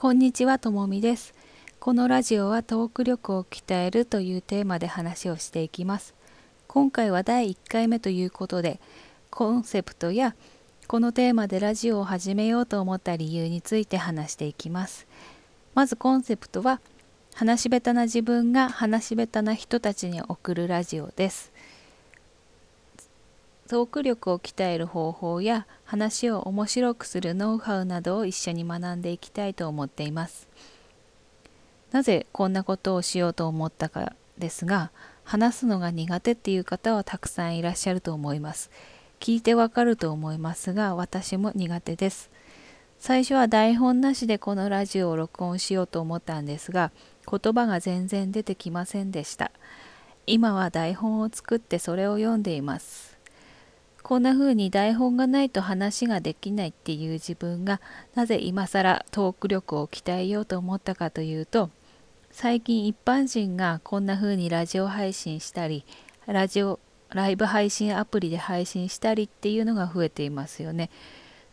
こんにちはともみです。このラジオはトーク力を鍛えるというテーマで話をしていきます。今回は第1回目ということでコンセプトやこのテーマでラジオを始めようと思った理由について話していきます。まずコンセプトは話し下手な自分が話し下手な人たちに送るラジオです。トーク力を鍛える方法や話を面白くするノウハウなどを一緒に学んでいきたいと思っています。なぜこんなことをしようと思ったかですが話すのが苦手っていう方はたくさんいらっしゃると思います。聞いてわかると思いますが私も苦手です。最初は台本なしでこのラジオを録音しようと思ったんですが言葉が全然出てきませんでした。今は台本を作ってそれを読んでいます。こんな風に台本がないと話ができないっていう自分がなぜ今更トーク力を鍛えようと思ったかというと最近一般人がこんな風にラジオ配信したりラジオライブ配信アプリで配信したりっていうのが増えていますよね。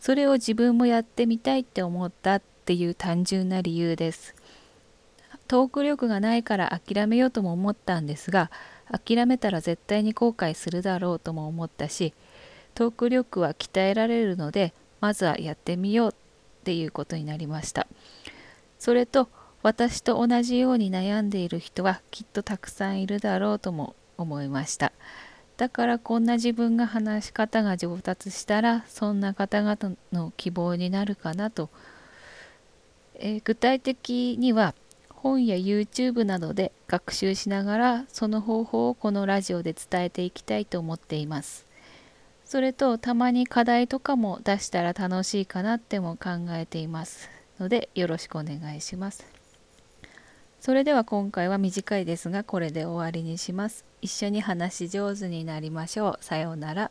それを自分もやってみたいって思ったっていう単純な理由です。トーク力がないから諦めようとも思ったんですが諦めたら絶対に後悔するだろうとも思ったしトーク力は鍛えられるのでまずはやってみようっていうことになりました。それと私と同じように悩んでいる人はきっとたくさんいるだろうとも思いました。だからこんな自分が話し方が上達したらそんな方々の希望になるかなと、えー、具体的には本や YouTube などで学習しながらその方法をこのラジオで伝えていきたいと思っています。それとたまに課題とかも出したら楽しいかなっても考えていますのでよろしくお願いします。それでは今回は短いですがこれで終わりにします。一緒に話し上手になりましょう。さようなら。